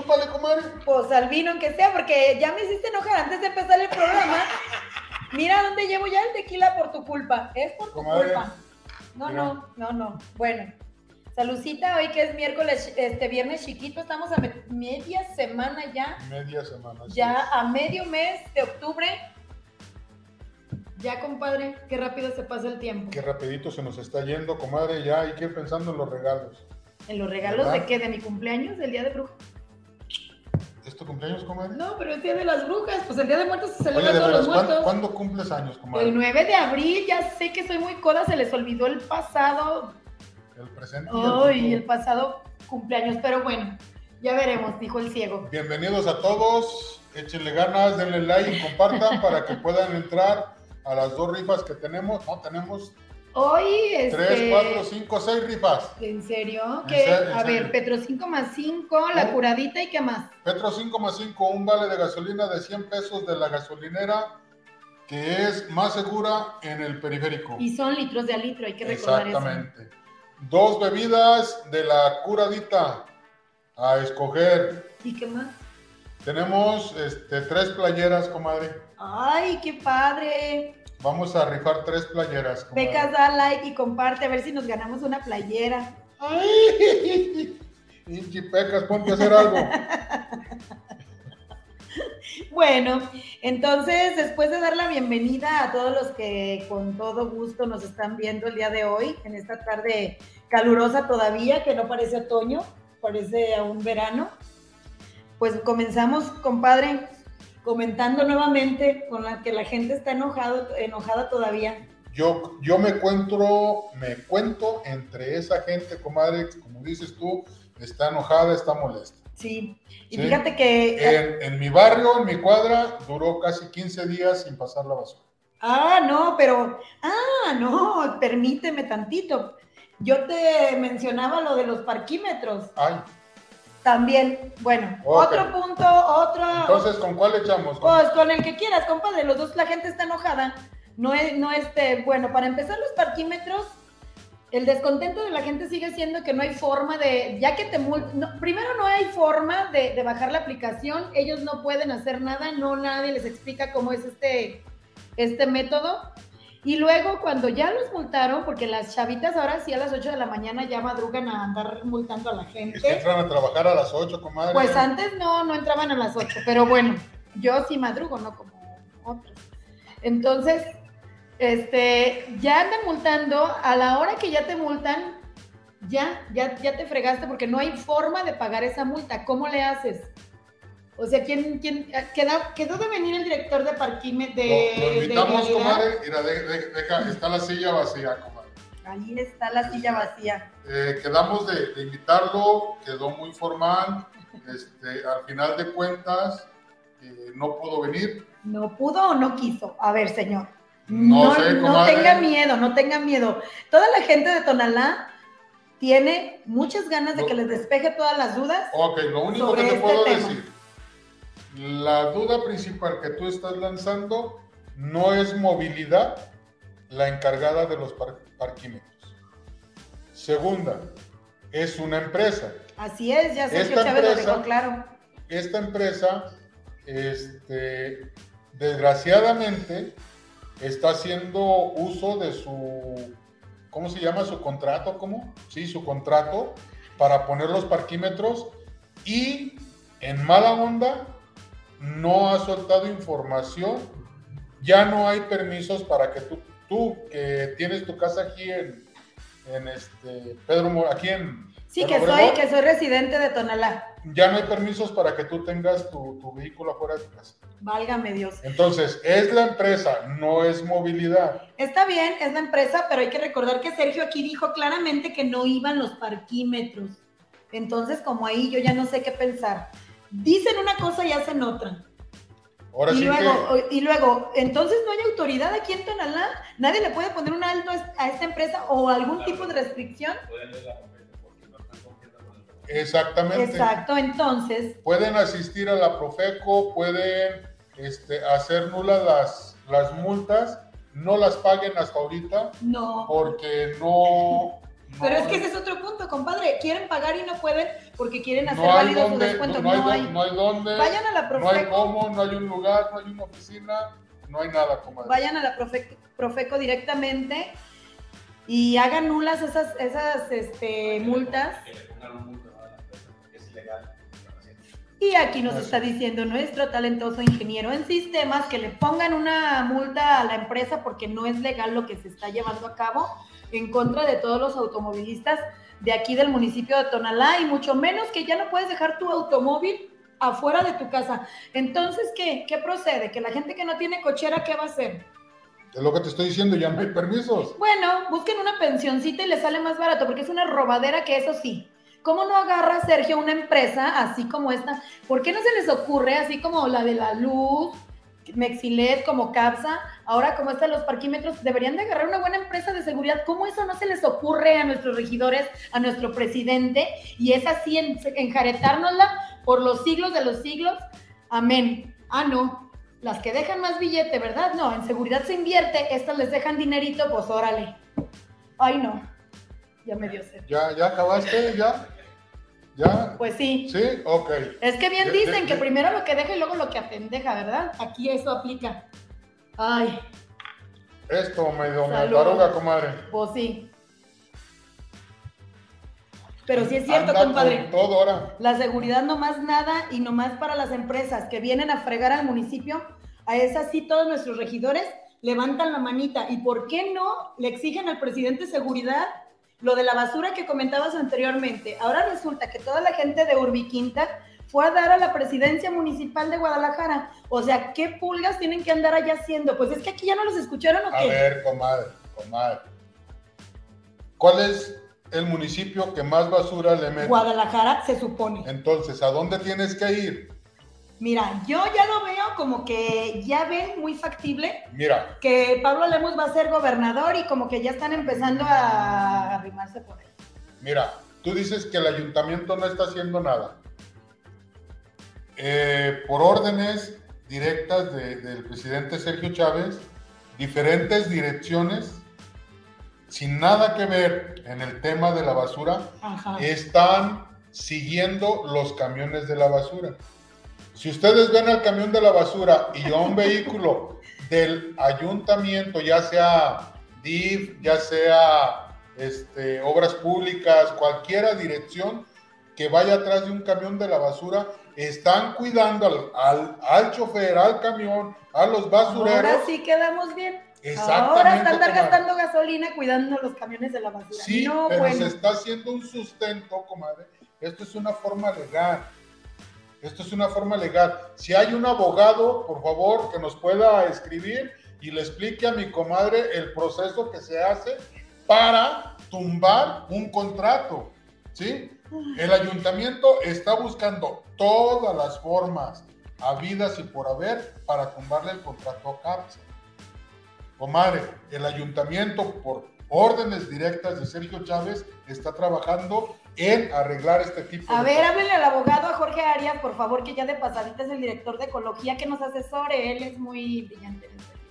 Chúpale, comadre. Pues al vino, aunque sea, porque ya me hiciste enojar antes de empezar el programa. Mira dónde llevo ya el tequila por tu culpa. Es por tu Comadre, culpa. No, mira. no, no, no. Bueno. Salucita, hoy que es miércoles, este viernes chiquito, estamos a me- media semana ya, Media semana. ya es. a medio mes de octubre. Ya, compadre, qué rápido se pasa el tiempo. Qué rapidito se nos está yendo, comadre. Ya hay que ir pensando en los regalos. ¿En los regalos ¿Verdad? de qué? ¿De mi cumpleaños? ¿Del día de brujas? ¿Es tu cumpleaños, comadre? No, pero es día de las brujas, pues el día de muertos se celebra todos los ¿cuándo, muertos. cuándo cumples años, comadre? El 9 de abril, ya sé que soy muy coda, se les olvidó el pasado, El presente. y el ay, futuro. el pasado cumpleaños, pero bueno, ya veremos, dijo el ciego. Bienvenidos a todos. Échenle ganas, denle like y compartan para que puedan entrar a las dos rifas que tenemos. No, tenemos Hoy, este... tres, cuatro, cinco, seis rifas. ¿En serio? En ¿Qué? serio, en A ver, serio. Petro 5 más 5, la curadita y qué más. Petro 5 más 5, un vale de gasolina de 100 pesos de la gasolinera que es más segura en el periférico. Y son litros de a litro, hay que recordar eso. Exactamente. Dos bebidas de la curadita a escoger. ¿Y qué más? Tenemos este, tres playeras, comadre. Ay, qué padre. Vamos a rifar tres playeras. comadre. Becas, da like y comparte a ver si nos ganamos una playera. ¡Ay! Inchi Pecas, ponte a hacer algo. Bueno, entonces después de dar la bienvenida a todos los que con todo gusto nos están viendo el día de hoy, en esta tarde calurosa todavía, que no parece otoño, parece aún verano, pues comenzamos, compadre, comentando nuevamente con la que la gente está enojado, enojada todavía. Yo, yo me encuentro, me cuento entre esa gente, comadre, como dices tú, está enojada, está molesta. Sí, y Sí. fíjate que... En, en mi barrio, en mi cuadra, duró casi 15 días sin pasar la basura. Ah, no, pero, ah, no, permíteme tantito. Yo te mencionaba lo de los parquímetros. Ay, También, bueno, otro punto, otro. entonces, ¿con cuál echamos? pues con el que quieras, compadre. Los dos, la gente está enojada. No es, no este, bueno, para empezar los parquímetros, el descontento de la gente sigue siendo que no hay forma de, ya que te no, primero no hay forma de, de bajar la aplicación, ellos no pueden hacer nada, no nadie les explica cómo es este, este método. Y luego cuando ya los multaron, porque las chavitas ahora sí a las 8 de la mañana ya madrugan a andar multando a la Es que gente. entran a trabajar a las 8, comadre. Pues antes no, no entraban a las 8, pero bueno, yo sí madrugo, no como otros. Entonces, este, ya andan multando, a la hora que ya te multan, ya, ya, ya te fregaste porque no hay forma de pagar esa multa. ¿Cómo le haces? O sea, ¿quién, quién quedó, quedó de venir el director de parquímetros de, lo, lo de invitamos, vialidad? comadre. Mira, de- de- deja, está la silla vacía, comadre. Ahí está la silla vacía. Eh, quedamos de, de invitarlo, quedó muy formal. Este, al final de cuentas, eh, no pudo venir. ¿No pudo o no quiso? A ver, señor. No No, sé, no tenga miedo, no tenga miedo. Toda la gente de Tonalá tiene muchas ganas de No. que les despeje todas las dudas. Ok, lo único Sobre que te este puedo tema. decir, la duda principal que tú estás lanzando no es movilidad la encargada de los par- parquímetros. Segunda, es una empresa. Así es, ya Sergio Esta lo empresa- dejó claro. Esta empresa, este, desgraciadamente, está haciendo uso de su, ¿cómo se llama? Su contrato, ¿cómo? Sí, su contrato para poner los parquímetros y en mala onda no ha soltado información. Ya no hay permisos para que tú, tú que tienes tu casa aquí en, en este, Pedro, Mo- aquí en... Sí, Pedro que soy, que soy residente de Tonalá. ya no hay permisos para que tú tengas tu, tu vehículo afuera de tu casa. Válgame Dios. Entonces, es la empresa, no es movilidad. Está bien, es la empresa, pero hay que recordar que Sergio aquí dijo claramente que no iban los parquímetros. Entonces, como ahí yo ya no sé qué pensar. Dicen una cosa y hacen otra. Ahora y sí luego, y luego, entonces no hay autoridad aquí en Tonalá. Nadie le puede poner un alto a esta empresa o algún tipo de restricción. exactamente, Exacto, entonces, pueden asistir a la Profeco, pueden este, hacer nulas las, las multas, no las paguen hasta ahorita no. porque no, Pero es que ese es otro punto, compadre. Quieren pagar y no pueden porque quieren hacer no hay válido su dónde, descuento. no, hay, No hay. no hay dónde, Vayan a la no hay Profeco, cómo, no hay un lugar, no hay una oficina, no hay nada, comadre. vayan a la Profeco, Profeco directamente y hagan nulas esas, esas este, multas. Que le pongan un multa a la empresa porque es ilegal. lo que están haciendo. Y aquí nos está diciendo nuestro talentoso ingeniero en sistemas que le pongan una multa a la empresa porque no es legal lo que se está llevando a cabo en contra de todos los automovilistas de aquí del municipio de Tonalá y mucho menos que ya no puedes dejar tu automóvil afuera de tu casa. Entonces, ¿qué? ¿Qué procede? Que la gente que no tiene cochera, ¿qué va a hacer? Es lo que te estoy diciendo, ya no hay permisos. Bueno, busquen una pensioncita y les sale más barato, porque es una robadera que eso sí. ¿Cómo no agarra Sergio una empresa así como esta? ¿Por qué no se les ocurre, así como la de la luz, Mexilet, como Capsa, ahora como están los parquímetros, deberían de agarrar una buena empresa de seguridad? ¿Cómo eso no se les ocurre a nuestros regidores, a nuestro presidente? Y es así, en, enjaretárnosla por los siglos de los siglos. Amén. Ah, no. Las que dejan más billete, ¿verdad? No, en seguridad se invierte, estas les dejan dinerito, pues órale. Ay, no. Ya me dio sed. ¿Ya, ya acabaste? ¿Ya? ¿Ya? Pues sí. ¿Sí? Ok. Es que bien De- dicen de- que de- primero lo que deja y luego lo que apendeja, ¿verdad? Aquí eso aplica. Ay, Esto me Salud. ataruga, comadre. pues sí. Pero sí es cierto, Anda compadre. todo ahora. La seguridad no más nada y no más para las empresas que vienen a fregar al municipio. A esas sí todos nuestros regidores levantan la manita. ¿Y por qué no le exigen al presidente seguridad lo de la basura que comentabas anteriormente? Ahora resulta que toda la gente de Urbiquinta fue a dar a la presidencia municipal de Guadalajara. O sea, ¿qué pulgas tienen que andar allá haciendo? Pues es que aquí ya no los escucharon o A qué. ver, comadre, comadre. ¿Cuál es el municipio que más basura le mete? Guadalajara se supone. Entonces, ¿a dónde tienes que ir? Mira, yo ya lo veo como que ya ven muy factible Mira, que Pablo Lemus va a ser gobernador y como que ya están empezando a arrimarse por ahí. mira, tú dices que el ayuntamiento no está haciendo nada. Eh, por órdenes directas de- del presidente Sergio Chávez, diferentes direcciones, sin nada que ver en el tema de la basura, Ajá. están siguiendo los camiones de la basura. Si ustedes ven al camión de la basura y a un vehículo del ayuntamiento, ya sea DIF, ya sea este, obras públicas, cualquiera dirección que vaya atrás de un camión de la basura, están cuidando al, al, al chofer, al camión, a los basureros. Ahora sí quedamos bien. Exactamente. Ahora está andar comadre. gastando gasolina cuidando los camiones de la basura. Sí, no, pero bueno. se está haciendo un sustento, comadre. Esto es una forma legal. Esto es una forma legal. Si hay un abogado, por favor, que nos pueda escribir y le explique a mi comadre el proceso que se hace para tumbar un contrato. ¿Sí? El ayuntamiento está buscando todas las formas habidas y por haber para tumbarle el contrato a CAPSA. Comadre, el ayuntamiento, por órdenes directas de Sergio Chávez, está trabajando en arreglar este tipo A de ver, cosas. háblenle al abogado, a Jorge Arias, por favor, que ya de pasadita es el director de ecología, que nos asesore. Él es muy brillante.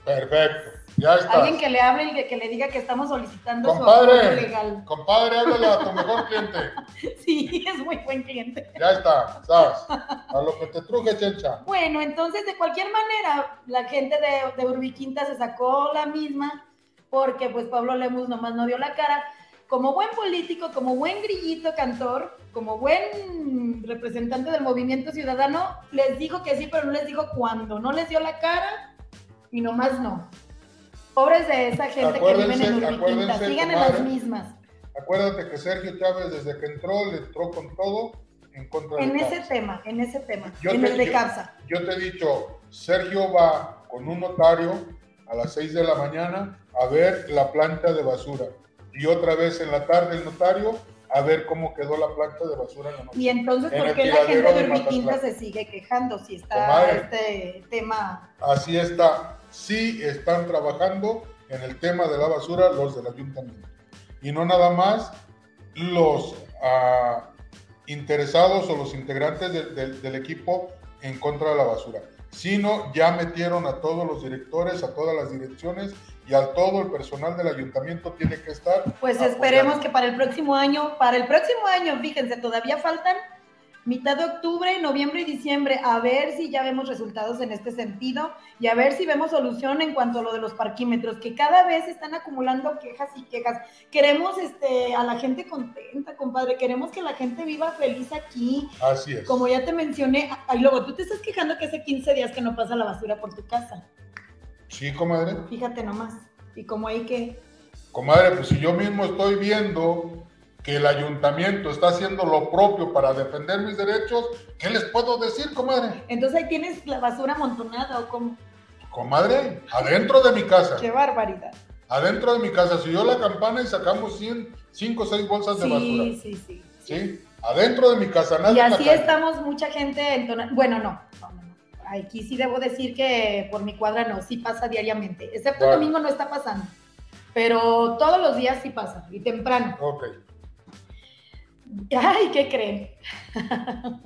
Perfecto, ya está. Alguien que le hable y que, le diga que estamos solicitando su Compadre. apoyo legal. Compadre, háblale a tu mejor cliente. Sí, es muy buen cliente. Ya está, ¿sabes? A lo que te truje, chencha. Bueno, entonces de cualquier manera, la gente de, de Urbiquinta se sacó la misma porque pues Pablo Lemus nomás no dio la cara. Como buen político, como buen grillito cantor, como buen representante del movimiento ciudadano, les dijo que sí, pero no les dijo cuándo. No les dio la cara y nomás no. Pobres de esa gente que viven en Urbiquinta, sigan en las mismas. Acuérdate que Sergio Chávez, desde que entró, le entró con todo en contra En de ese Capsa. tema, en ese tema, Yo en te- el de yo- Capsa. Yo te he dicho, Sergio va con un notario a las 6 de la mañana a ver la planta de basura. Y otra vez en la tarde el notario a ver cómo quedó la planta de basura en la noche. Y entonces, En ¿por qué la gente de Urbiquinta se sigue quejando si está Comadre. este tema? Así está. Sí están trabajando en el tema de la basura los del ayuntamiento. Y no nada más los ah, interesados o los integrantes del equipo en contra de la basura, sino ya metieron a todos los directores, a todas las direcciones y a todo el personal del ayuntamiento tiene que estar. Pues apoyando. esperemos que para el próximo año, para el próximo año, fíjense, todavía faltan mitad de octubre, noviembre y diciembre, a ver si ya vemos resultados en este sentido y a ver si vemos solución en cuanto a lo de los parquímetros, que cada vez están acumulando quejas y quejas. Queremos este, a la gente contenta, compadre, queremos que la gente viva feliz aquí. Así es. Como ya te mencioné, y luego tú te estás quejando que hace 15 días que no pasa la basura por tu casa. Sí, comadre. Fíjate nomás. Y como ahí que... Comadre, pues si yo mismo estoy viendo que el ayuntamiento está haciendo lo propio para defender mis derechos, ¿qué les puedo decir, comadre? Entonces ahí tienes la basura amontonada o como... Comadre, adentro de mi casa. ¡Qué barbaridad! Adentro de mi casa, si yo la campana y sacamos 100, 5 o 6 bolsas de basura. Sí, sí, sí. ¿Sí? Adentro de mi casa, nada Y así estamos mucha gente entona- Bueno, no, no, no, no. Aquí sí debo decir que por mi cuadra no, sí pasa diariamente. Excepto el domingo no está pasando. Pero todos los días sí pasa, y temprano. Ok. Ay, ¿qué creen?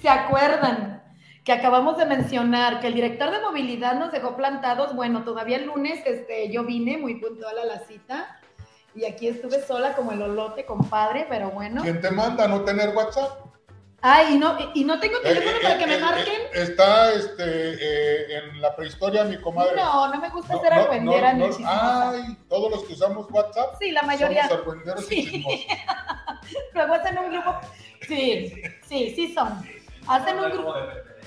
¿Se acuerdan que acabamos de mencionar que el director de movilidad nos dejó plantados? Bueno, todavía el lunes este, yo vine muy puntual a la cita y aquí estuve sola como el olote, compadre, pero bueno. ¿Quién te manda a no tener WhatsApp? Ay, y no, y no tengo teléfono Eh, para eh, que me eh, marquen. eh, está este, eh, en la prehistoria mi comadre. No, no me gusta No, ser no, argüendera no, ni. Ay, todos los que usamos WhatsApp Sí, la mayoría. somos argüenderos Sí. y chismosos. Luego hacen un grupo. Sí, sí, sí son. Hacen un grupo.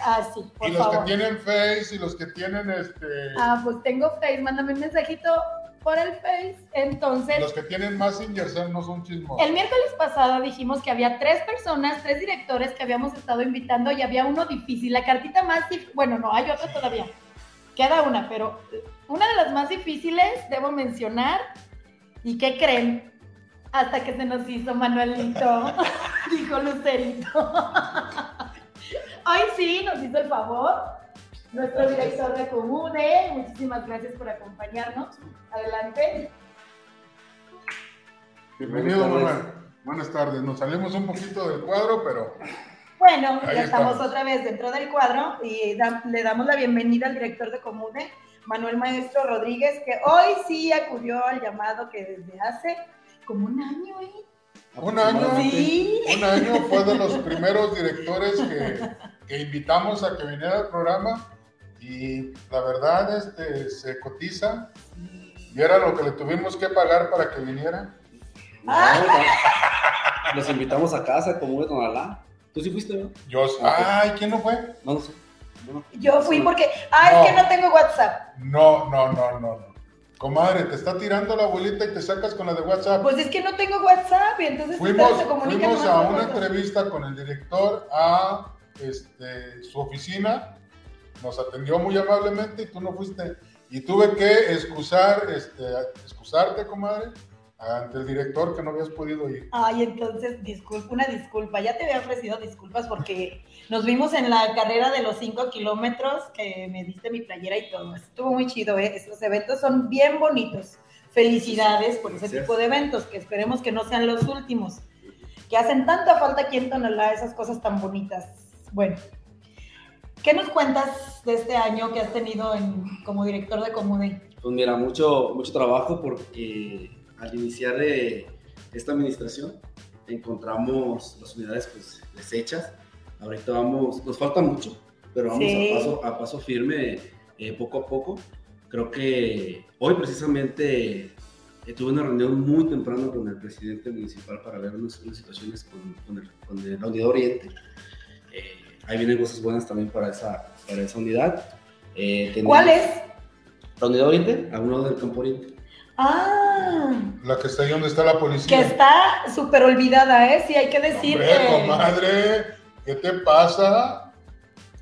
Ah, sí, por Y los favor. que tienen Face y los que tienen este, Ah, pues tengo Face, mándame un mensajito por el Face. Entonces, los que tienen Messenger son- no son chismosos. el miércoles pasado dijimos que había tres personas, tres directores que habíamos estado invitando y había uno difícil. La cartita más difícil, bueno, no, hay otra todavía. Queda una, pero una de las más difíciles, debo mencionar, ¿y qué creen? Hasta que se nos hizo Manuelito, dijo Lucerito. Hoy sí, nos hizo el favor. Nuestro director de Comude, muchísimas gracias por acompañarnos. Adelante. Bienvenido, Manuel. Buenas tardes. Nos salimos un poquito del cuadro, pero Bueno, Ahí ya estamos estamos. otra vez dentro del cuadro y da- le damos la bienvenida al director de Comude, Manuel Maestro Rodríguez, que hoy sí acudió al llamado que desde hace como un año, ¿eh? un año, Sí. un año fue de los primeros directores que, que invitamos a que viniera al programa y la verdad este, se cotiza. Y era lo que le tuvimos que pagar para que viniera. No, no. Los invitamos a casa, como de Tonalá. ¿Tú sí fuiste, no? Yo, ay, ¿quién no fue? No, no sé. Yo fui porque, ah, No. es que no tengo WhatsApp. No, no, no, no, no. Comadre, te está tirando la abuelita y te sacas con la de WhatsApp. Pues es que no tengo WhatsApp y entonces Fuimos, se fuimos a una entrevista con el director a este, su oficina, nos atendió muy amablemente y tú no fuiste. Y tuve que excusar, este, excusarte, comadre, ante el director que no habías podido ir. Ay, entonces, disculpa, una disculpa. Ya te había ofrecido disculpas porque nos vimos en la carrera de los 5 kilómetros que me diste mi playera y todo. Estuvo muy chido, ¿eh? Esos eventos son bien bonitos. Felicidades por ese Gracias. tipo de eventos, que esperemos que no sean los últimos, que hacen tanta falta aquí en Tonalá, esas cosas tan bonitas. Bueno, ¿qué nos cuentas de este año que has tenido en- como director de Comude? Pues mira, mucho, mucho trabajo porque al iniciar eh, esta administración encontramos las unidades pues deshechas. Ahorita vamos, nos falta mucho, pero vamos Sí. a, paso, a paso firme, eh, poco a poco. Creo que hoy precisamente eh, tuve una reunión muy temprano con el presidente municipal para ver unas, unas situaciones con, con el- con el- la unidad Oriente. Eh, ahí vienen cosas buenas también para esa, para esa unidad. Eh, ¿Cuál es? la unidad oriente, a un lado del campo oriente. Ah, La que está ahí donde está la que policía. está súper olvidada, ¿eh? Sí, hay que decir Hombre, que... comadre, ¿qué te pasa?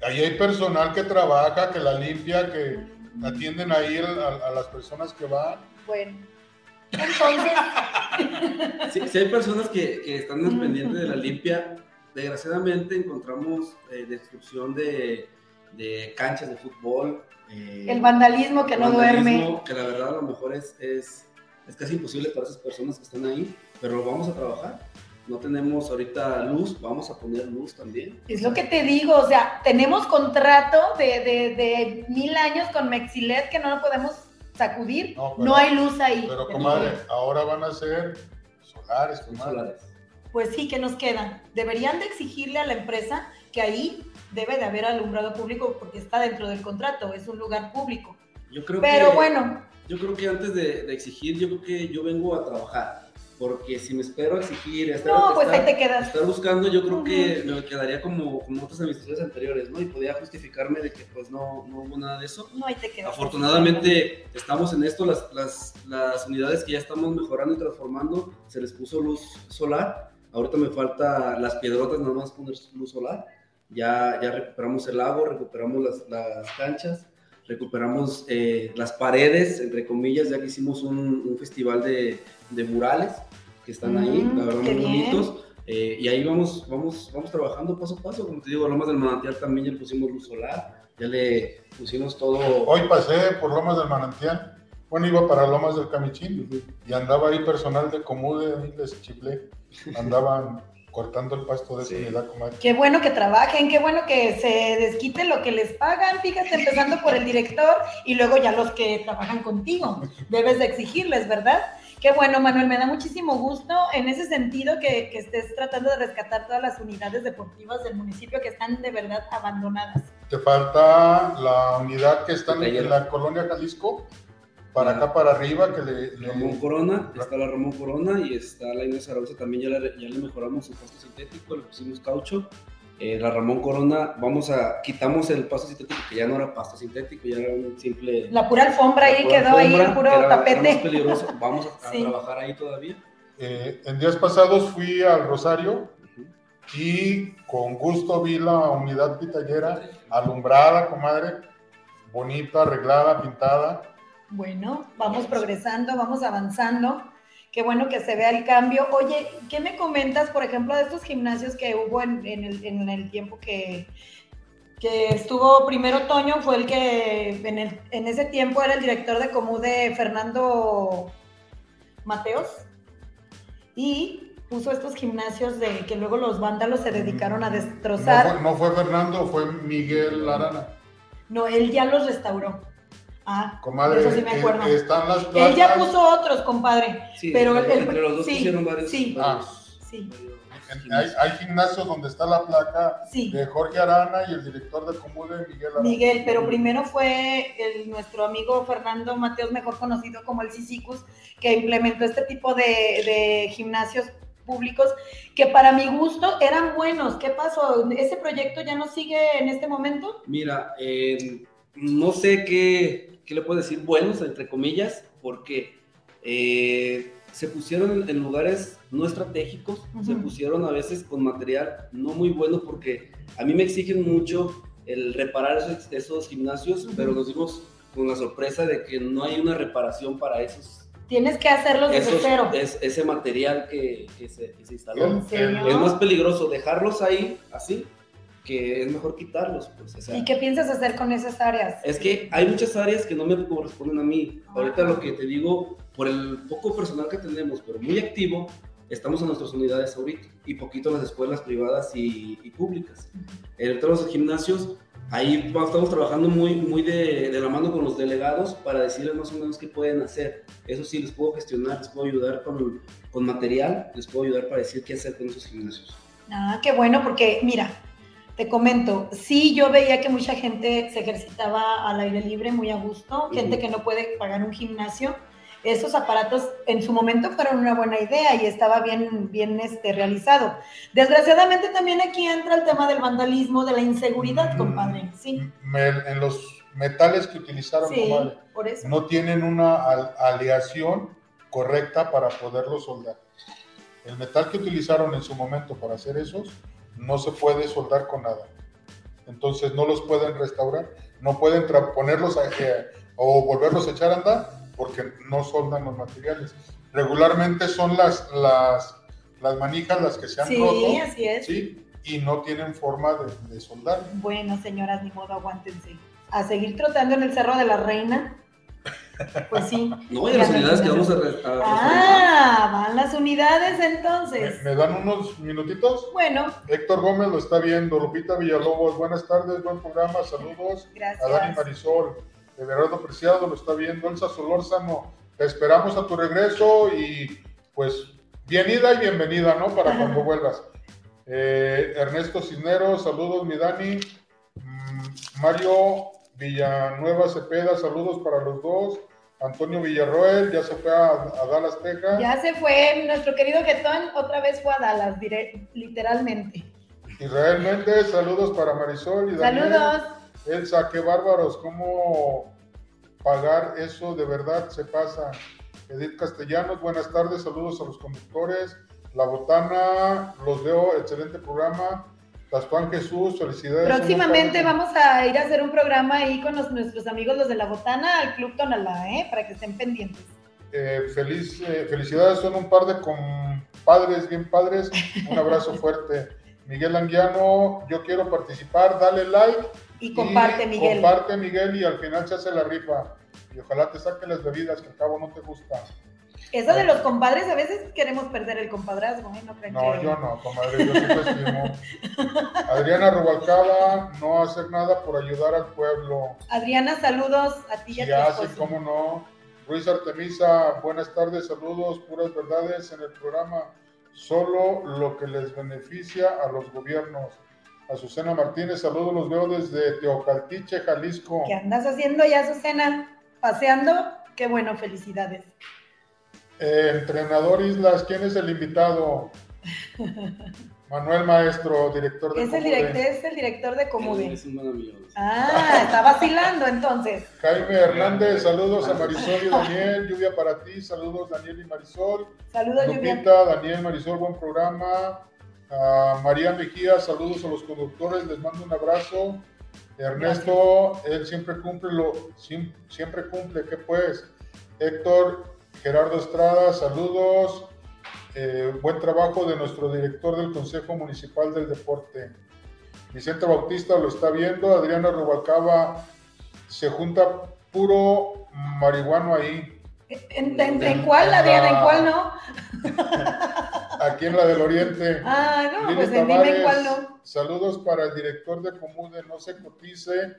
Ahí hay personal que trabaja, que la limpia, que atienden ahí a, a las personas que van. Bueno, entonces, Sí, sí hay personas que, que están al Ujú. pendiente de la limpia. Desgraciadamente encontramos eh, destrucción de, de canchas de fútbol. eh, el vandalismo que no vandalismo, duerme. Que la verdad a lo mejor es, es, es casi imposible para esas personas que están ahí, pero lo vamos a trabajar. no tenemos ahorita luz, vamos a poner luz también. Es lo que te digo, o sea, tenemos contrato de, de, de mil años con Mexilet que no lo podemos sacudir, No, no, pero- hay luz ahí. Pero comadre, ahora van a ser solares, solares. Pues sí, que nos queda? Deberían de exigirle a la empresa que ahí debe de haber alumbrado público porque está dentro del contrato, es un lugar público. Yo creo Pero que, bueno, Yo creo que antes de, de exigir, yo creo que yo vengo a trabajar. Porque si me espero a exigir, estar, no, pues estar- ahí te quedas. estar buscando, yo creo que me quedaría como, como otras administraciones anteriores, ¿no? Y podía justificarme de que pues no, no hubo nada de eso. No, ahí te quedas. Afortunadamente estamos en esto, las, las, las unidades que ya estamos mejorando y transformando, se les puso luz solar. Ahorita me falta las piedrotas, nada más poner luz solar. Ya, ya recuperamos el lago, recuperamos las, las canchas, recuperamos eh, las paredes, entre comillas, ya que hicimos un, un festival de, de murales que están ahí, Mm, la verdad, muy bien. bonitos. Eh, y ahí vamos, vamos, vamos trabajando paso a paso. Como te digo, a Lomas del Manantial también ya le pusimos luz solar, ya le pusimos todo. Hoy pasé por Lomas del Manantial. Bueno, iba para Lomas del Camichín y andaba ahí personal de Comude, ahí les chiflé. Andaban cortando el pasto de Sí. esa unidad, comadre. Qué bueno que trabajen, qué bueno que se desquite lo que les pagan, fíjate, empezando por el director y luego ya los que trabajan contigo. Debes de exigirles, ¿verdad? Qué bueno, Manuel, me da muchísimo gusto en ese sentido que, que estés tratando de rescatar todas las unidades deportivas del municipio que están de verdad abandonadas. Te falta la unidad que está en la colonia Jalisco, para acá para arriba, que le, le- Ramón Corona, está la Ramón Corona y está la Inés Zaragoza, también ya le, ya le mejoramos el pasto sintético, le pusimos caucho. Eh, la Ramón Corona, vamos a, quitamos el pasto sintético, que ya no era pasto sintético, ya era un simple... La pura alfombra la ahí pura quedó ahí, alfombra, el puro era- era tapete. peligroso, vamos a, a Sí. trabajar ahí todavía. eh, en días pasados fui al Rosario y con gusto vi la unidad pitallera alumbrada, comadre, bonita, arreglada, pintada. Bueno, vamos progresando, vamos avanzando. Qué bueno que se vea el cambio. Oye, ¿qué me comentas, por ejemplo, de estos gimnasios que hubo en, en el, en el tiempo que, que estuvo primero Toño? Fue el que en, el- en ese tiempo era el director de Comude, Fernando Mateos. Y puso estos gimnasios de que luego los vándalos se dedicaron a No destrozar. fue, no fue Fernando, fue Miguel Arana. No, él ya los restauró. Ah, Comadre, eso sí me eh, acuerdo. están las Él ya placas. puso otros, compadre. Sí, Pero entre, el- entre los dos sí, hicieron varios... sí. varios- Sí, varios En- Hay, hay gimnasios donde está la placa sí. de Jorge Arana y el director de Comude, Miguel Arana. Miguel, pero primero fue el, nuestro amigo Fernando Mateos, mejor conocido como el Cicicus, que implementó este tipo de, de gimnasios públicos que para mi gusto eran buenos. ¿Qué pasó? ¿Ese proyecto ya no sigue en este momento? Mira, eh, no sé qué, qué le puedo decir buenos, entre comillas, porque eh, se pusieron en, lugares no estratégicos, se Ujú. pusieron a veces con material no muy bueno, porque a mí me exigen mucho el reparar esos, esos gimnasios, Ujú. pero nos dimos con la sorpresa de que no hay una reparación para esos, Tienes que hacerlos desde esos- cero. es- ese material que, que se, que se instaló. El- ¿En serio? Es más peligroso dejarlos ahí, así, que es mejor quitarlos. Pues, o sea, ¿Y qué piensas hacer con esas áreas? es que hay muchas áreas que no me corresponden a mí. Ah. Ahorita lo que te digo, por el poco personal que tenemos, pero muy activo, estamos en nuestras unidades ahorita y poquito en las escuelas privadas y, y públicas. En todos los gimnasios, ahí estamos trabajando muy, muy de, de la mano con los delegados para decirles más o menos qué pueden hacer. Eso sí, les puedo gestionar, les puedo ayudar con, con material, les puedo ayudar para decir qué hacer con esos gimnasios. Ah, qué bueno, porque mira, te comento, sí, yo veía que mucha gente se ejercitaba al aire libre muy a gusto, gente que no puede pagar un gimnasio. Esos aparatos en su momento fueron una buena idea y estaba bien, bien este, realizado. Desgraciadamente también aquí entra el tema del vandalismo, de la inseguridad, Mm. compadre. Sí, Me- en los metales que utilizaron, sí, por eso. no tienen una al- aleación correcta para poderlo soldar. El metal que utilizaron en su momento para hacer esos no se puede soldar con nada. Entonces no los pueden restaurar, no pueden ponerlos a- eh, o volverlos a echar a andar porque no soldan los materiales. Regularmente son las, las, las manijas las que se han Sí, roto así es. ¿sí? y no tienen forma de, de soldar. Bueno, señoras, ni modo, aguántense. A seguir trotando en el Cerro de la Reina. Pues sí. No, y las unidades que vamos a, re- a Ah, van las unidades ¿Me, entonces. me dan unos minutitos? Bueno, Héctor Gómez lo está viendo. Lupita Villalobos, buenas tardes, buen programa, saludos. A Dani gracias. Marisol, Everardo Preciado lo está viendo. Elsa Solórzano, te esperamos a tu regreso y pues bienvenida y bienvenida, ¿no? Para cuando vuelvas. Eh, Ernesto Cisneros, saludos, mi Dani. Mm, Mario Villanueva Cepeda, saludos para los dos. Antonio Villarroel, ya se fue a, a Dallas, Texas. Ya se fue nuestro querido Getón, otra vez fue a Dallas, literalmente. Israel Méndez, saludos para Marisol y Daniel. Saludos. Elsa, qué bárbaros, cómo pagar eso de verdad se pasa. Edith Castellanos, buenas tardes, saludos a los conductores. La Botana, los veo, excelente programa. Tastuán Jesús, felicidades. Próximamente vamos a ir a hacer un programa ahí con los- nuestros amigos los de la botana al Club Tonalá, ¿eh? Para que estén pendientes. Eh, feliz, eh, felicidades, son un par de compadres, bien padres. Un abrazo fuerte. Miguel Anguiano, yo quiero participar, dale like. Y comparte, y Miguel. Comparte, Miguel, y al final se hace la rifa. Y ojalá te saquen las bebidas que al cabo no te gusta. Eso de los compadres, a veces queremos perder el compadrazgo, ¿eh? No creen No, que... yo no, comadre, yo te estimo. Adriana Rubalcaba, no hacer nada por ayudar al pueblo. Adriana, saludos a ti y a Si tu hace, esposo. cómo no. Luis Artemisa, buenas tardes, saludos, puras verdades en el programa. Solo lo que les beneficia a los gobiernos. Azucena Martínez, saludos, los veo desde Teocaltiche, Jalisco. ¿Qué andas haciendo ya, Susana? ¿Paseando? Qué bueno, felicidades. Eh, entrenador Islas, ¿quién es el invitado? Manuel Maestro, director de Es el, Comude. direct- es el director de Comude. Es un buen amigo. Ah, está vacilando entonces. Jaime Hernández, saludos a Marisol y Daniel. Lluvia para ti, saludos Daniel y Marisol. Saludos, Lluvia. Lupita, Daniel, Marisol, buen programa. Ah, María Mejía, saludos a los conductores, les mando un abrazo. Ernesto, él siempre cumple lo, siempre cumple, ¿qué pues? Héctor, Gerardo Estrada, saludos. Eh, buen trabajo de nuestro director del Consejo Municipal del Deporte. Vicente Bautista lo está viendo, Adriana Rubalcaba, se junta puro marihuano ahí. ¿En, en- en cuál, Adriana? ¿En cuál no? Aquí en la del Oriente. Ah, no, Lili pues en dime cuál no. Saludos para el director de Comude, no se cotice.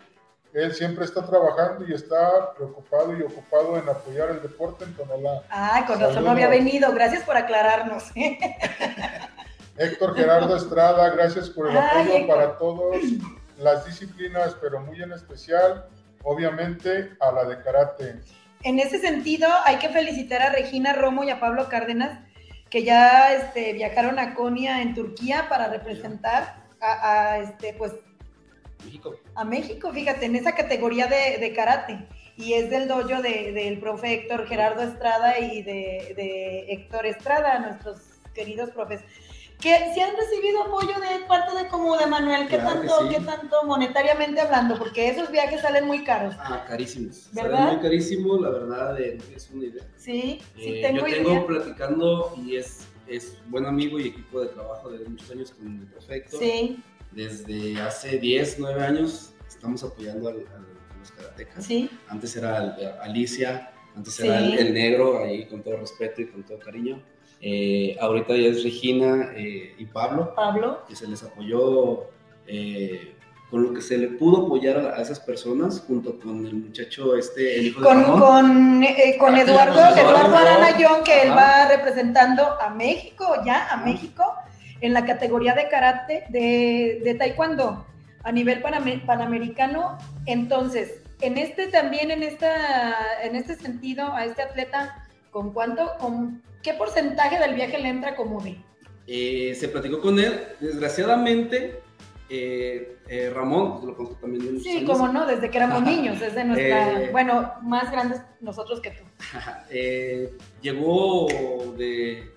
Él siempre está trabajando y está preocupado y ocupado en apoyar el deporte en Tonalá. Ah, con razón no había venido. Gracias por aclararnos. Héctor Gerardo Estrada, gracias por el Ay, apoyo Héctor. para todas las disciplinas, pero muy en especial, obviamente, a la de karate. En ese sentido, hay que felicitar a Regina Romo y a Pablo Cárdenas, que ya este, viajaron a Konya en Turquía para representar a, a, este, pues, México. a México, fíjate, en esa categoría de, de karate. Y es del dojo de- del profe Héctor Gerardo Estrada y de, de Héctor Estrada, nuestros queridos profes. Que si han recibido apoyo de parte de Comude, Manuel, ¿qué Claro que tanto, sí. qué tanto monetariamente hablando? Porque esos viajes salen muy caros. Ah, carísimos. ¿Verdad? Salen muy carísimos, la verdad, eh, tienes una idea. Sí, sí, Eh, tengo yo tengo idea. platicando y es, es buen amigo y equipo de trabajo de muchos años con el prefecto. Sí, Desde hace 10, 9 años estamos apoyando al- al- a los karatecas. sí, Antes era Alicia, antes Sí. era el, negro, ahí con todo respeto y con todo cariño. Eh, ahorita ya es Regina eh, y Pablo, Pablo. que se les apoyó eh, con lo que se le pudo apoyar a, esas personas, junto con el muchacho este, el hijo de Con, Ramón. con, eh, con Ah, Eduardo, con Eduardo, Eduardo Arana que él va representando a México, ya, a. México, en la categoría de karate, de, de taekwondo, a nivel paname- panamericano. Entonces, en este también, en, esta, en este sentido, a este atleta, ¿con cuánto, con qué porcentaje del viaje le entra como de? Eh, se platicó con él, desgraciadamente, eh, eh, Ramón, lo conozco también de Sí, como no, desde que éramos niños, desde nuestra, Eh. bueno, más grandes nosotros que tú. Llegó de,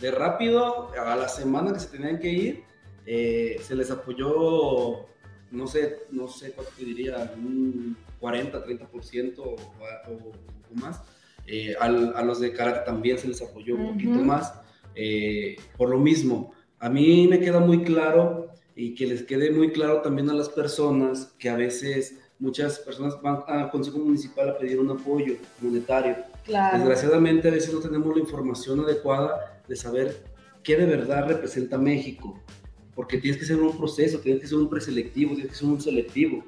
de rápido a la semana que se tenían que ir. eh, se les apoyó, no sé, no sé cuánto te diría, un 40, 30% o, o, o más. Eh, al- a los de karate también se les apoyó un poquito más. eh, por lo mismo, a mí me queda muy claro y que les quede muy claro también a las personas que a veces muchas personas van al Consejo Municipal a pedir un apoyo monetario. Claro. Desgraciadamente a veces no tenemos la información adecuada de saber qué de verdad representa México, porque tienes que ser un proceso, tienes que ser un preselectivo, tienes que ser un selectivo,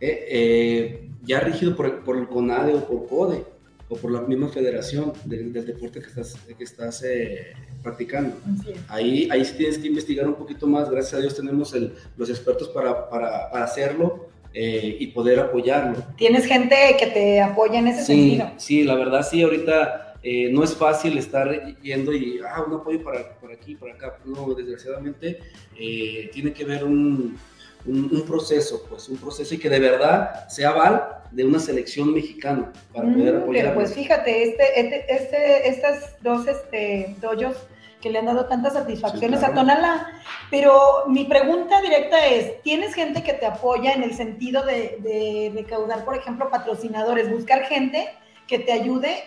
eh, eh, ya rígido por, por el CONADE o por CODE o por la misma federación del, del deporte que estás, que estás eh, practicando. Es. Ahí, ahí sí tienes que investigar un poquito más. Gracias a Dios tenemos el- los expertos para, para, para hacerlo eh, y poder apoyarlo. Tienes gente que te apoya en ese Sí, sentido. sí, la verdad sí, ahorita eh, no es fácil estar yendo y, ah, un apoyo para, por aquí, por acá. No, desgraciadamente eh, tiene que ver un, un, un proceso, pues un proceso y que de verdad sea aval de una selección mexicana para poder Mm, apoyar. pero pues fíjate, este, este, este, estas dos este, dojos que le han dado tantas satisfacciones Sí, claro. a Tonalá, pero mi pregunta directa es, ¿tienes gente que te apoya en el sentido de, de recaudar, por ejemplo, patrocinadores, buscar gente que te ayude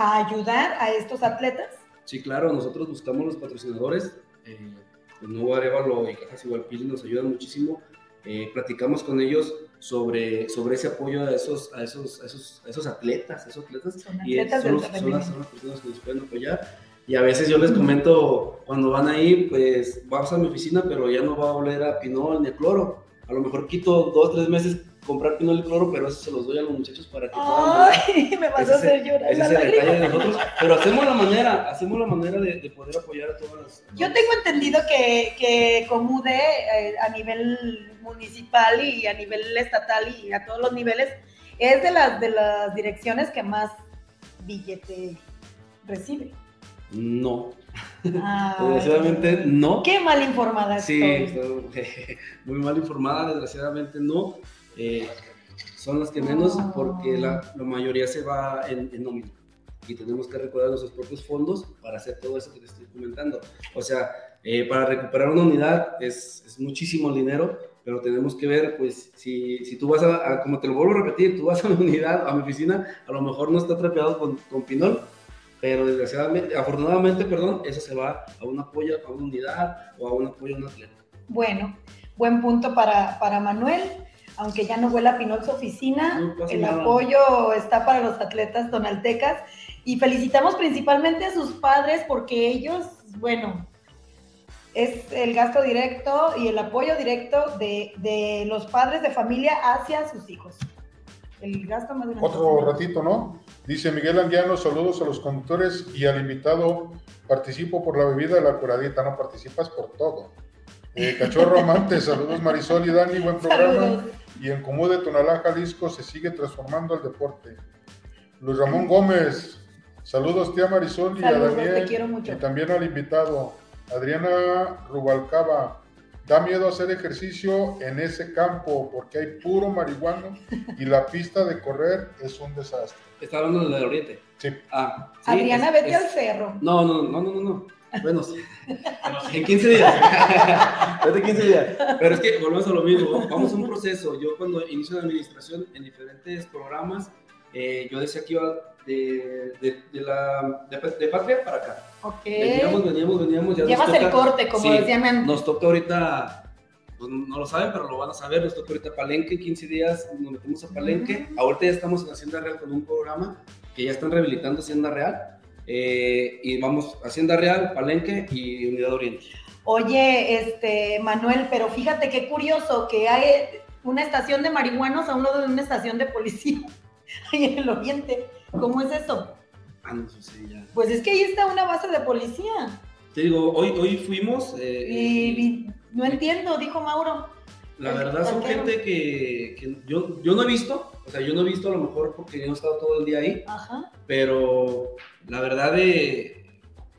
a ayudar a estos atletas? Sí, claro, nosotros buscamos los patrocinadores. Eh, el nuevo Arevalo y Cajas Igualpili nos ayudan muchísimo. Eh, platicamos con ellos sobre, sobre ese apoyo a esos, a esos, a esos, a esos atletas, esos atletas. Son y atletas son, los- son las, son las personas que nos pueden apoyar. Y a veces yo les comento, cuando van ahí, pues vamos a mi oficina, pero ya no va a oler a pinol ni a cloro. A lo mejor quito dos, tres meses comprar pinol y cloro, pero eso se los doy a los muchachos para que puedan Ay, me vas Ese a hacer llorar. ese es el detalle de nosotros, pero hacemos la manera, hacemos la manera de, de poder apoyar a todas las. Yo tengo entendido que, que Comude eh, a nivel municipal y a nivel estatal y a todos los niveles es de las, de las direcciones que más billete recibe. No, desgraciadamente no. Qué mal informada Sí, estoy muy mal informada, desgraciadamente no. Eh, son las que menos porque la, la mayoría se va en, en nómina y tenemos que recordar nuestros propios fondos para hacer todo eso que te estoy comentando. O sea, eh, para recuperar una unidad es, es muchísimo dinero, pero tenemos que ver, pues, si, si tú vas a, a- como te lo vuelvo a repetir, tú vas a mi unidad, a mi oficina, a lo mejor no está trapeado con, con pinol, pero desgraciadamente, afortunadamente, perdón, eso se va a un apoyo a una unidad o a un apoyo a un atleta. Bueno, buen punto para, para Manuel. Aunque ya no huela a Pinol su oficina, No el nada. apoyo está para los atletas tonaltecas y felicitamos principalmente a sus padres porque ellos, bueno, es el gasto directo y el apoyo directo de, de los padres de familia hacia sus hijos. El gasto más grande. Otro ratito, ¿no? Dice Miguel Andiano, saludos a los conductores y al invitado. Participo por la bebida de la curadita, no participas por todo. Eh, Cachorro Amante, saludos Marisol y Dani, buen programa. Saludos. Y en Comú de Tonalá, Jalisco, se sigue transformando el deporte. Luis Ramón Gómez, saludos tía Marisol y Saludos, a Daniel. te quiero mucho. Y también al invitado, Adriana Rubalcaba. Da miedo hacer ejercicio en ese campo porque hay puro marihuano y la pista de correr es un desastre. Está hablando del Oriente. Sí. Ah, sí, Adriana, es- vete es- al cerro. No, no, no, no, no, no. Bueno, en 15 días. Vete 15 días. Pero es que volvemos a lo mismo. Vamos a un proceso. Yo cuando inicio la administración en diferentes programas, eh, yo decía que iba de, de, de la, de, de patria para acá. Ok. Veníamos, veníamos, veníamos. Ya Llevas el corte, como Sí, decían. Nos toca ahorita, pues no lo saben, pero lo van a saber, nos toca ahorita Palenque, 15 días nos metemos a Palenque. Ahorita ya estamos en Hacienda Real con un programa que ya están rehabilitando Hacienda Real. Eh, y vamos, Hacienda Real, Palenque y Unidad Oriente. Oye, este, Manuel, pero fíjate qué curioso que hay una estación de marihuanos a un lado de una estación de policía ahí en el oriente. ¿Cómo es eso? Ah, no sé si ya. Pues es que ahí está una base de policía. Te digo, hoy, hoy fuimos. eh, Y, y no entiendo, dijo Mauro. La verdad son gente que, que yo, yo no he visto, o sea, yo no he visto a lo mejor porque yo no he estado todo el día ahí, Ajá. pero la verdad de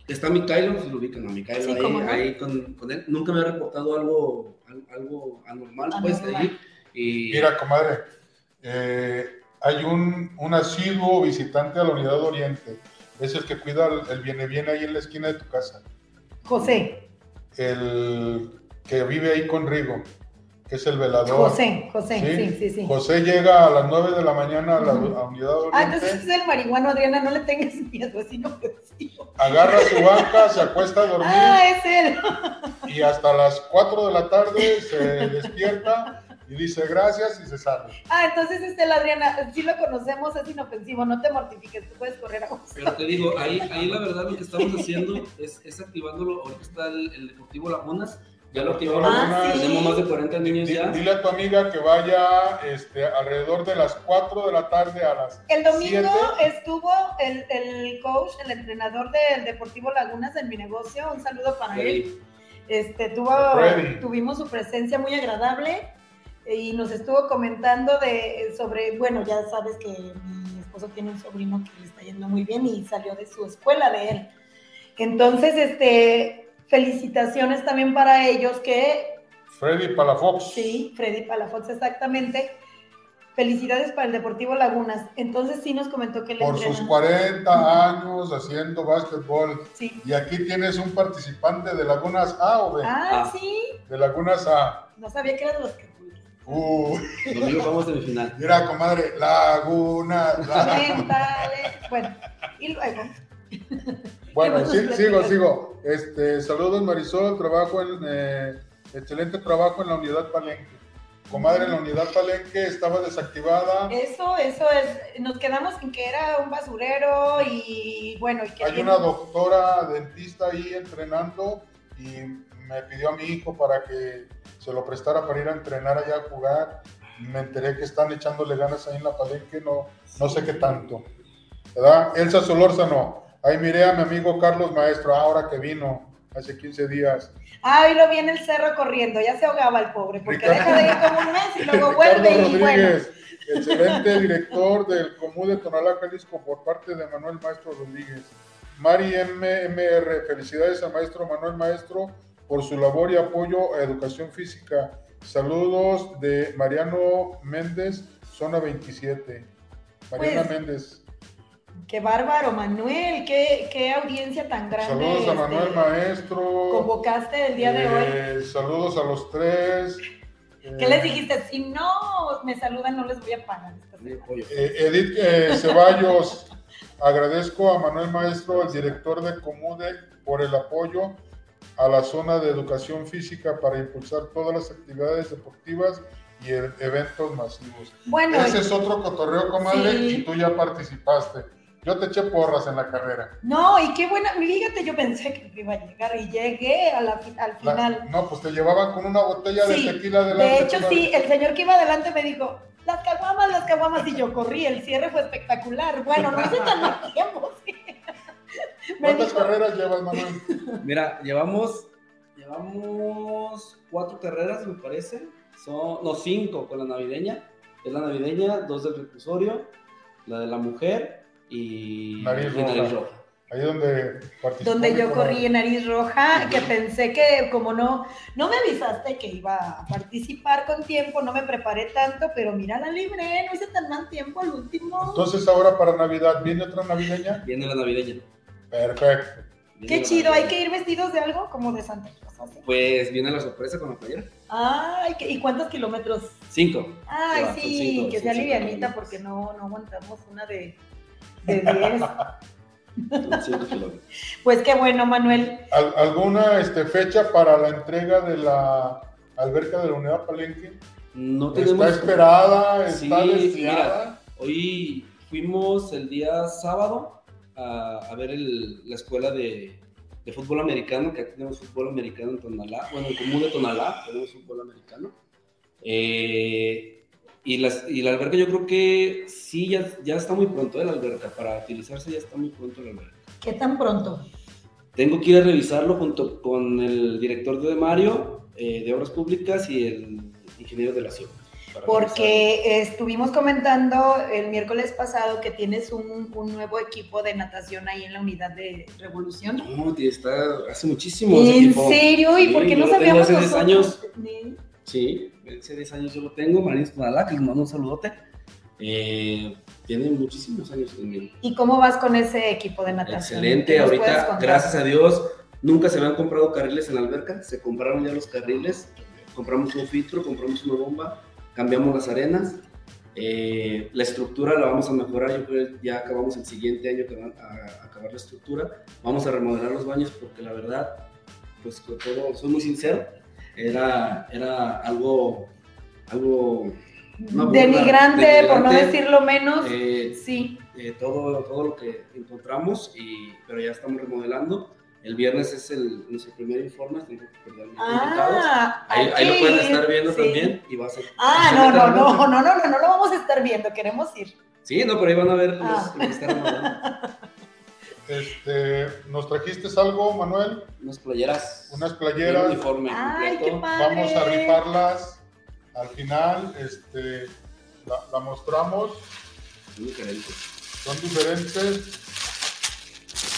está Mikailo, si lo ubican a Mikailo Sí, ahí, no. ahí con, con él, nunca me ha reportado algo, al- algo anormal, pues Anormal. ahí. Y Mira, comadre, eh, hay un, un asiduo visitante a la Unidad Oriente. Es el que cuida el, el viene bien ahí en la esquina de tu casa. José, El que vive ahí con Rigo, que es el velador. José, José, sí, Sí, sí, sí. José llega a las 9 de la mañana a la a Unidad Ah, Oriente, entonces es el marihuano, Adriana, no le tengas miedo, vecino, vecino. agarra su banca, se acuesta a dormir Ah, es él. y hasta las 4 de la tarde se despierta y dice gracias y se sale. Ah, entonces este, la Adriana, si lo conocemos, es inofensivo, no te mortifiques, tú puedes correr a gusto. Pero te digo, ahí, ahí la verdad lo que estamos haciendo es, es activándolo. Ahorita está el, el Deportivo Lagunas. Ya lo activamos. Ah, sí. Tenemos más de 40 niños ya. Dile a tu amiga que vaya este, alrededor de las 4 de la tarde a las El domingo estuvo el, el coach, el entrenador del Deportivo Lagunas en mi negocio, un saludo para él. Este, tuvo, tuvimos su presencia muy agradable y nos estuvo comentando de sobre, bueno, ya sabes que mi esposo tiene un sobrino que le está yendo muy bien y salió de su escuela de él. Entonces, este, felicitaciones también para ellos que Freddy Palafox. Sí, Freddy Palafox, exactamente. Felicidades para el Deportivo Lagunas. Entonces sí nos comentó que le Por sus entrenan. 40 años haciendo básquetbol. Sí. Y aquí tienes un participante de Lagunas A o B. Ah, Ah. sí. De Lagunas A. No sabía que eran los que. Uh, Domingo vamos a semifinal. mira, comadre, Lagunas. La- Mentales. Bueno, y luego. Bueno, ¿Qué más sí- sigo, sigo. Este, saludos Marisol, trabajo en, eh, excelente trabajo en la unidad Palenque. Comadre, en la unidad Palenque estaba desactivada. Eso, eso es. Nos quedamos en que era un basurero y bueno, y que Hay una doctora dentista ahí entrenando y me pidió a mi hijo para que se lo prestara para ir a entrenar allá a jugar. Me enteré que están echándole ganas ahí en la Palenque, no, no sé qué tanto. ¿Verdad? Elsa Solórzano. Ahí miré a mi amigo Carlos Maestro, ahora que vino hace 15 días. Ah, hoy lo vi en el cerro corriendo, ya se ahogaba el pobre, porque Ricardo- deja de ir como un mes y luego Ricardo vuelve bueno. Rodríguez, excelente director del Comú de Tonalá, Jalisco, por parte de Manuel Maestro Rodríguez. Mari MMR, felicidades al maestro Manuel Maestro por su labor y apoyo a educación física. Saludos de Mariano Méndez, zona 27. Mariana Pues, Méndez. Qué bárbaro, Manuel, qué, qué audiencia tan grande. Saludos a Manuel este, Maestro. Convocaste el día de hoy. Eh, Saludos a los tres. ¿Qué Eh, les dijiste? Si no me saludan, no les voy a pagar. Eh, Edith eh, Ceballos, agradezco a Manuel Maestro, el director de Comude, por el apoyo a la zona de educación física para impulsar todas las actividades deportivas y eventos masivos. Bueno, Ese es otro cotorreo, comadre, Sí. y tú ya participaste. Yo te eché porras en la carrera. no, y qué buena, fíjate, yo pensé que iba a llegar y llegué a la fi- al La- final. no, pues te llevaban con una botella Sí, de tequila delante. De hecho, sí, el señor que iba adelante me dijo, las caguamas, las caguamas, y yo corrí, el cierre fue espectacular. Bueno, no hice tan mal tiempo, sí. ¿Cuántas dijo, carreras llevas, Manuel? Mira, llevamos, llevamos cuatro carreras, me parece. Son, no, cinco con la navideña. Es la navideña, dos del reclusorio, la de la mujer y Nariz y nariz roja. roja. Ahí donde participó. donde yo corrí en nariz roja, que pensé que como no, no me avisaste que iba a participar con tiempo, no me preparé tanto, pero mira, la libré, no hice tan mal tiempo al último. Entonces ahora para Navidad, ¿viene otra navideña? Viene la navideña. Perfecto. Viene Qué chido, hay que ir vestidos de algo como de Santa Claus. ¿sí? Pues viene la sorpresa con la playera. Ay, ¿qué- ¿y cuántos kilómetros? Cinco. Ay, son sí, cinco, que sea livianita porque no, no aguantamos una de, de 10. Son cinco kilómetros. pues qué bueno, Manuel. ¿Al- ¿Alguna este, fecha para la entrega de la alberca de la unidad Palenque? No tenemos. ¿Está esperada? ¿Está Sí, deseada? Hoy fuimos el día sábado a, a ver el- la escuela de, de fútbol americano, que aquí tenemos fútbol americano en Tonalá, bueno, en común de Tonalá tenemos fútbol americano. Eh, y, las, y la alberca yo creo que sí, ya, ya está muy pronto ¿eh? la alberca, para utilizarse ya está muy pronto la alberca. ¿Qué tan pronto? Tengo que ir a revisarlo junto con el director de Mario eh, de Obras Públicas y el ingeniero de la ciudad. Porque estuvimos comentando el miércoles pasado que tienes un, un nuevo equipo de natación ahí en la unidad de Revolución. No, tío, está hace muchísimo. ¿En serio? ¿Y Sí, por qué no sabíamos hace 10 nosotros? años. Sí, hace 10 años yo lo tengo, Marines Tonalá, que les mando un saludote. Eh, tiene muchísimos años conmigo. ¿Y cómo vas con ese equipo de natación? Excelente, ¿Qué nos puedes ahorita, gracias a Dios, nunca se habían comprado carriles en la alberca, se compraron ya los carriles, compramos un filtro, compramos una bomba, cambiamos las arenas, eh, la estructura la vamos a mejorar, yo creo que ya acabamos el siguiente año que van a acabar la estructura, vamos a remodelar los baños porque la verdad, pues con todo, soy muy sincero, era, era algo, algo Una burla denigrante, por no decirlo menos. eh, sí. eh, todo, todo lo que encontramos, y, pero ya estamos remodelando. El viernes es el, nuestro primer informe, tengo que perder. Ah, Ahí, ahí lo pueden estar viendo sí. también y va a ser. Ah, no, no, no, no, no, no, no lo vamos a estar viendo, queremos ir. Sí, no, pero ahí van a ver los, Ah. que está remodelando. Este, ¿Nos trajiste algo, Manuel? Unas playeras. Unas y un playeras. uniforme Ay, qué completo. padre. Vamos a rifarlas al final. Este, la, la mostramos. Son diferentes. Son diferentes.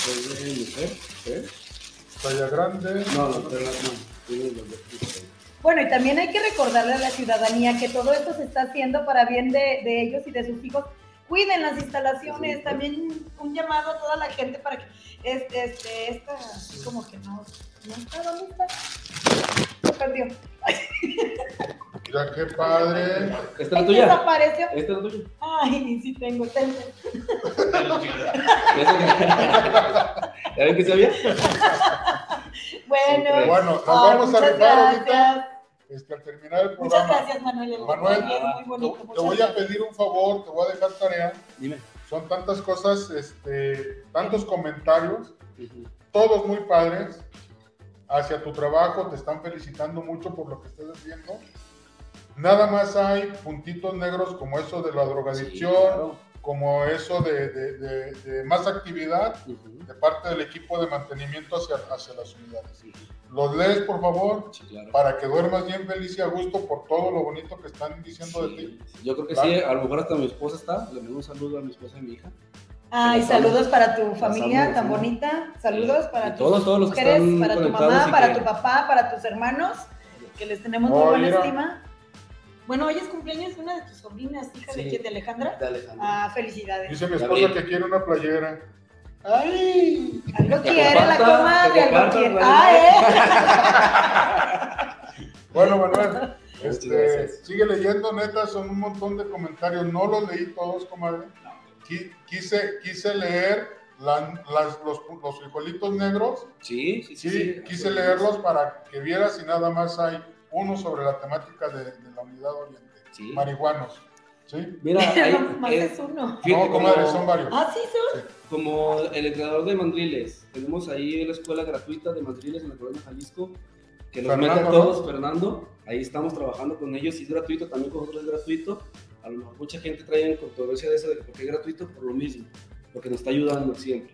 Es de mujer, ¿eh? Talla grande. No, no, pero no. Bueno, y también hay que recordarle a la ciudadanía que todo esto se está haciendo para bien de, de ellos y de sus hijos. Cuiden las instalaciones, Sí. también un llamado a toda la gente para que este, este, esta, así como que no, no está, ¿dónde está? Se perdió. Mira qué padre. ¿Esta es la tuya? desapareció. ¿Esta es la tuya? Ay, sí tengo, tengo. ¿Ya ven que sabía? Bueno, Bueno, nos vamos a rifar ahorita. Este, al terminar el Muchas gracias, Manuel. El Manuel, muy Te, bonito. te muchas voy a pedir un favor, te voy a dejar tarea. Dime. Son tantas cosas, este, tantos comentarios, todos muy padres hacia tu trabajo, te están felicitando mucho por lo que estás haciendo. Nada más hay puntitos negros como eso de la drogadicción, Sí, claro. Como eso de, de- de- de más actividad de parte del equipo de mantenimiento hacia, hacia las unidades. Los lees, por favor, Sí, claro. para que duermas bien feliz y a gusto por todo lo bonito que están diciendo de ti. Sí, Yo creo que sí, a lo mejor hasta mi esposa está. Le mando un saludo a mi esposa y mi hija. Ay, saludos para tu familia tan sí. bonita. Saludos para Y tus todos, todos los que mujeres, están para tu mamá, para que- tu papá, para tus hermanos, que les tenemos muy buena mira. estima. Bueno, hoy es cumpleaños de una de tus sobrinas, hija de Sí. quién, de Alejandra. De Alejandro. Ah, felicidades. Dice mi esposa que quiere una playera. ¡Ay! Algo quiere la comadre, algo quiere. Ah, ¿eh? Bueno, Manuel, este, sigue leyendo, neta, son un montón de comentarios. No los leí todos, comadre. Qui- Quise, quise leer la- las- los, los frijolitos negros. Sí, sí, sí. Sí, quise leerlos para que vieras y nada más hay uno sobre la temática de, de la unidad oriente. Sí. Marihuanos. ¿Sí? Mira, ahí, No, más eh, es uno. fíjate, no, comadre, como- son varios. Ah, sí, son. Como el entrenador de mandriles, tenemos ahí la escuela gratuita de mandriles en la colonia Jalisco, que nos Fernando, mete a ¿no? todos, Fernando. Ahí estamos trabajando con ellos, y es gratuito, también con nosotros es gratuito. A lo mejor mucha gente trae en controversia de eso, de que porque es gratuito, por lo mismo, porque nos está ayudando siempre.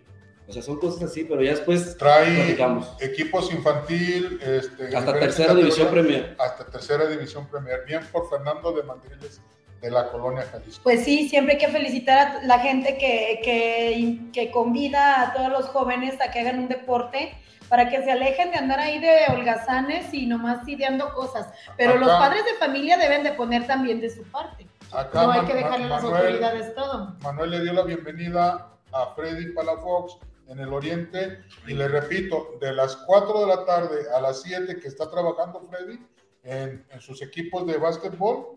O sea, son cosas así, pero ya después Trae platicamos. equipos infantil, este, Hasta tercera división Premier. Hasta tercera división Premier. Bien por Fernando de Mandriles de la colonia Jalisco. Pues sí, siempre hay que felicitar a la gente que, que, que convida a todos los jóvenes a que hagan un deporte para que se alejen de andar ahí de holgazanes y nomás ideando cosas. Pero los Acá. padres de familia deben de poner también de su parte. Acá No hay Man- que dejarle a las autoridades todo. Manuel le dio la bienvenida a Freddy Palafox en el Oriente y le repito, de las 4 de la tarde a las 7 que está trabajando Freddy en, en sus equipos de básquetbol,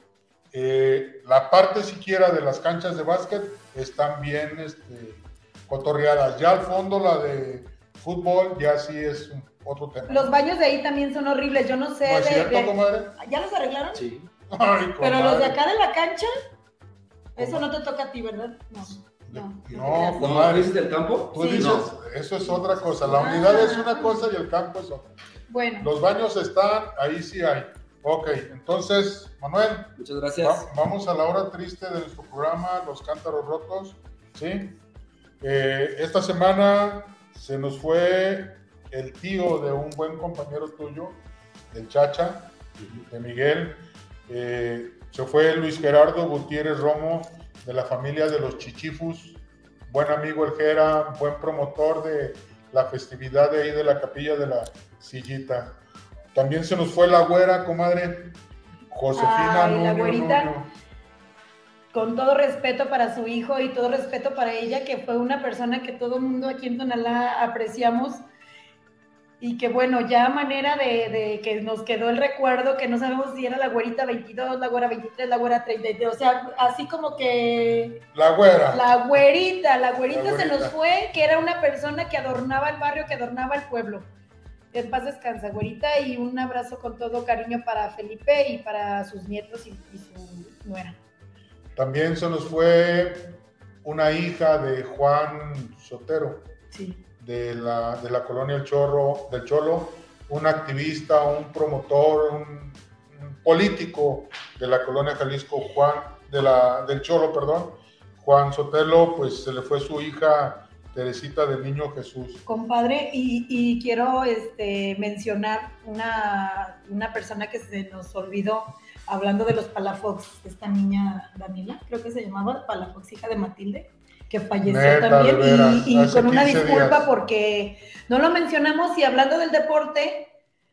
eh, la parte siquiera de las canchas de básquet están bien este, cotorreadas. Ya al fondo la de fútbol ya sí es un- otro tema. Los baños de ahí también son horribles. Yo no sé ¿No es de, cierto, de- comadre? ¿Ya los arreglaron? Sí. Ay, Pero los de comadre. acá de la cancha, eso ¿Cómo? no te toca a ti, ¿verdad? No. No, no. ¿No Comadre. dices del campo? Tú Sí. dices, No. eso es otra cosa. La Ah. unidad es una cosa y el campo es otra. Bueno, Los baños están, ahí sí hay. Ok, entonces, Manuel, Muchas gracias. va- vamos a la hora triste de nuestro programa, Los Cántaros Rotos. ¿sí? Eh, esta semana se nos fue el tío de un buen compañero tuyo, del Chacha, de Miguel. Eh, se fue Luis Gerardo Gutiérrez Romo, de la familia de los Chichifus. Buen amigo el Jera, buen promotor de la festividad de ahí de la capilla de la sillita. También se nos fue la güera, comadre. Josefina Ay, la Nuño, con todo respeto para su hijo y todo respeto para ella, que fue una persona que todo el mundo aquí en Tonalá apreciamos y que bueno, ya manera de, de que nos quedó el recuerdo, que no sabemos si era la güerita 22, la güera 23, la güera 32, o sea, así como que La güera. la güerita, la güerita La se nos fue, que era una persona que adornaba el barrio, que adornaba el pueblo. En paz descansa, güerita, y un abrazo con todo cariño para Felipe y para sus nietos y, y su nuera. También se nos fue una hija de Juan Sotero, Sí. De la, de la colonia El Chorro, del Cholo, un activista, un promotor, un, político de la colonia Jalisco, Juan, de la, del Cholo, perdón, Juan Sotelo, pues se le fue su hija Teresita del Niño Jesús. Compadre, y, y quiero este, mencionar una, una persona que se nos olvidó, hablando de los Palafox, esta niña Daniela, creo que se llamaba Palafox, hija de Matilde, que falleció Neta, también, veras, y, con una 15 disculpa días. porque no lo mencionamos, y hablando del deporte,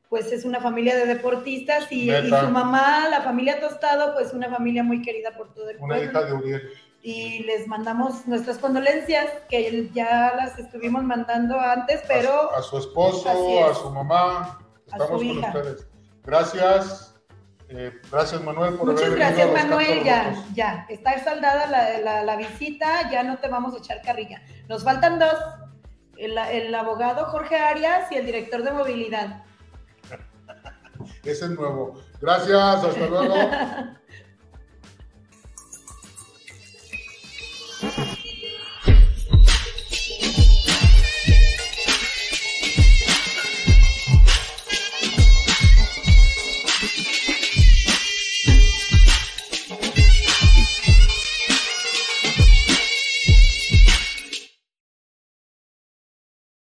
pues es una familia de deportistas, y, su mamá, la familia Tostado, pues una familia muy querida por todo el Una pueblo hija de Uriel. y les mandamos nuestras condolencias, que ya las estuvimos mandando antes, pero a, a su esposo, es. a su mamá, A estamos su con hija. ustedes. Gracias, eh, gracias Manuel por muchas haber gracias Manuel, ya, ya, está saldada la, la- la visita, ya no te vamos a echar carrilla. Nos faltan dos, el, el abogado Jorge Arias y el director de movilidad. Ese es nuevo. Gracias, hasta luego.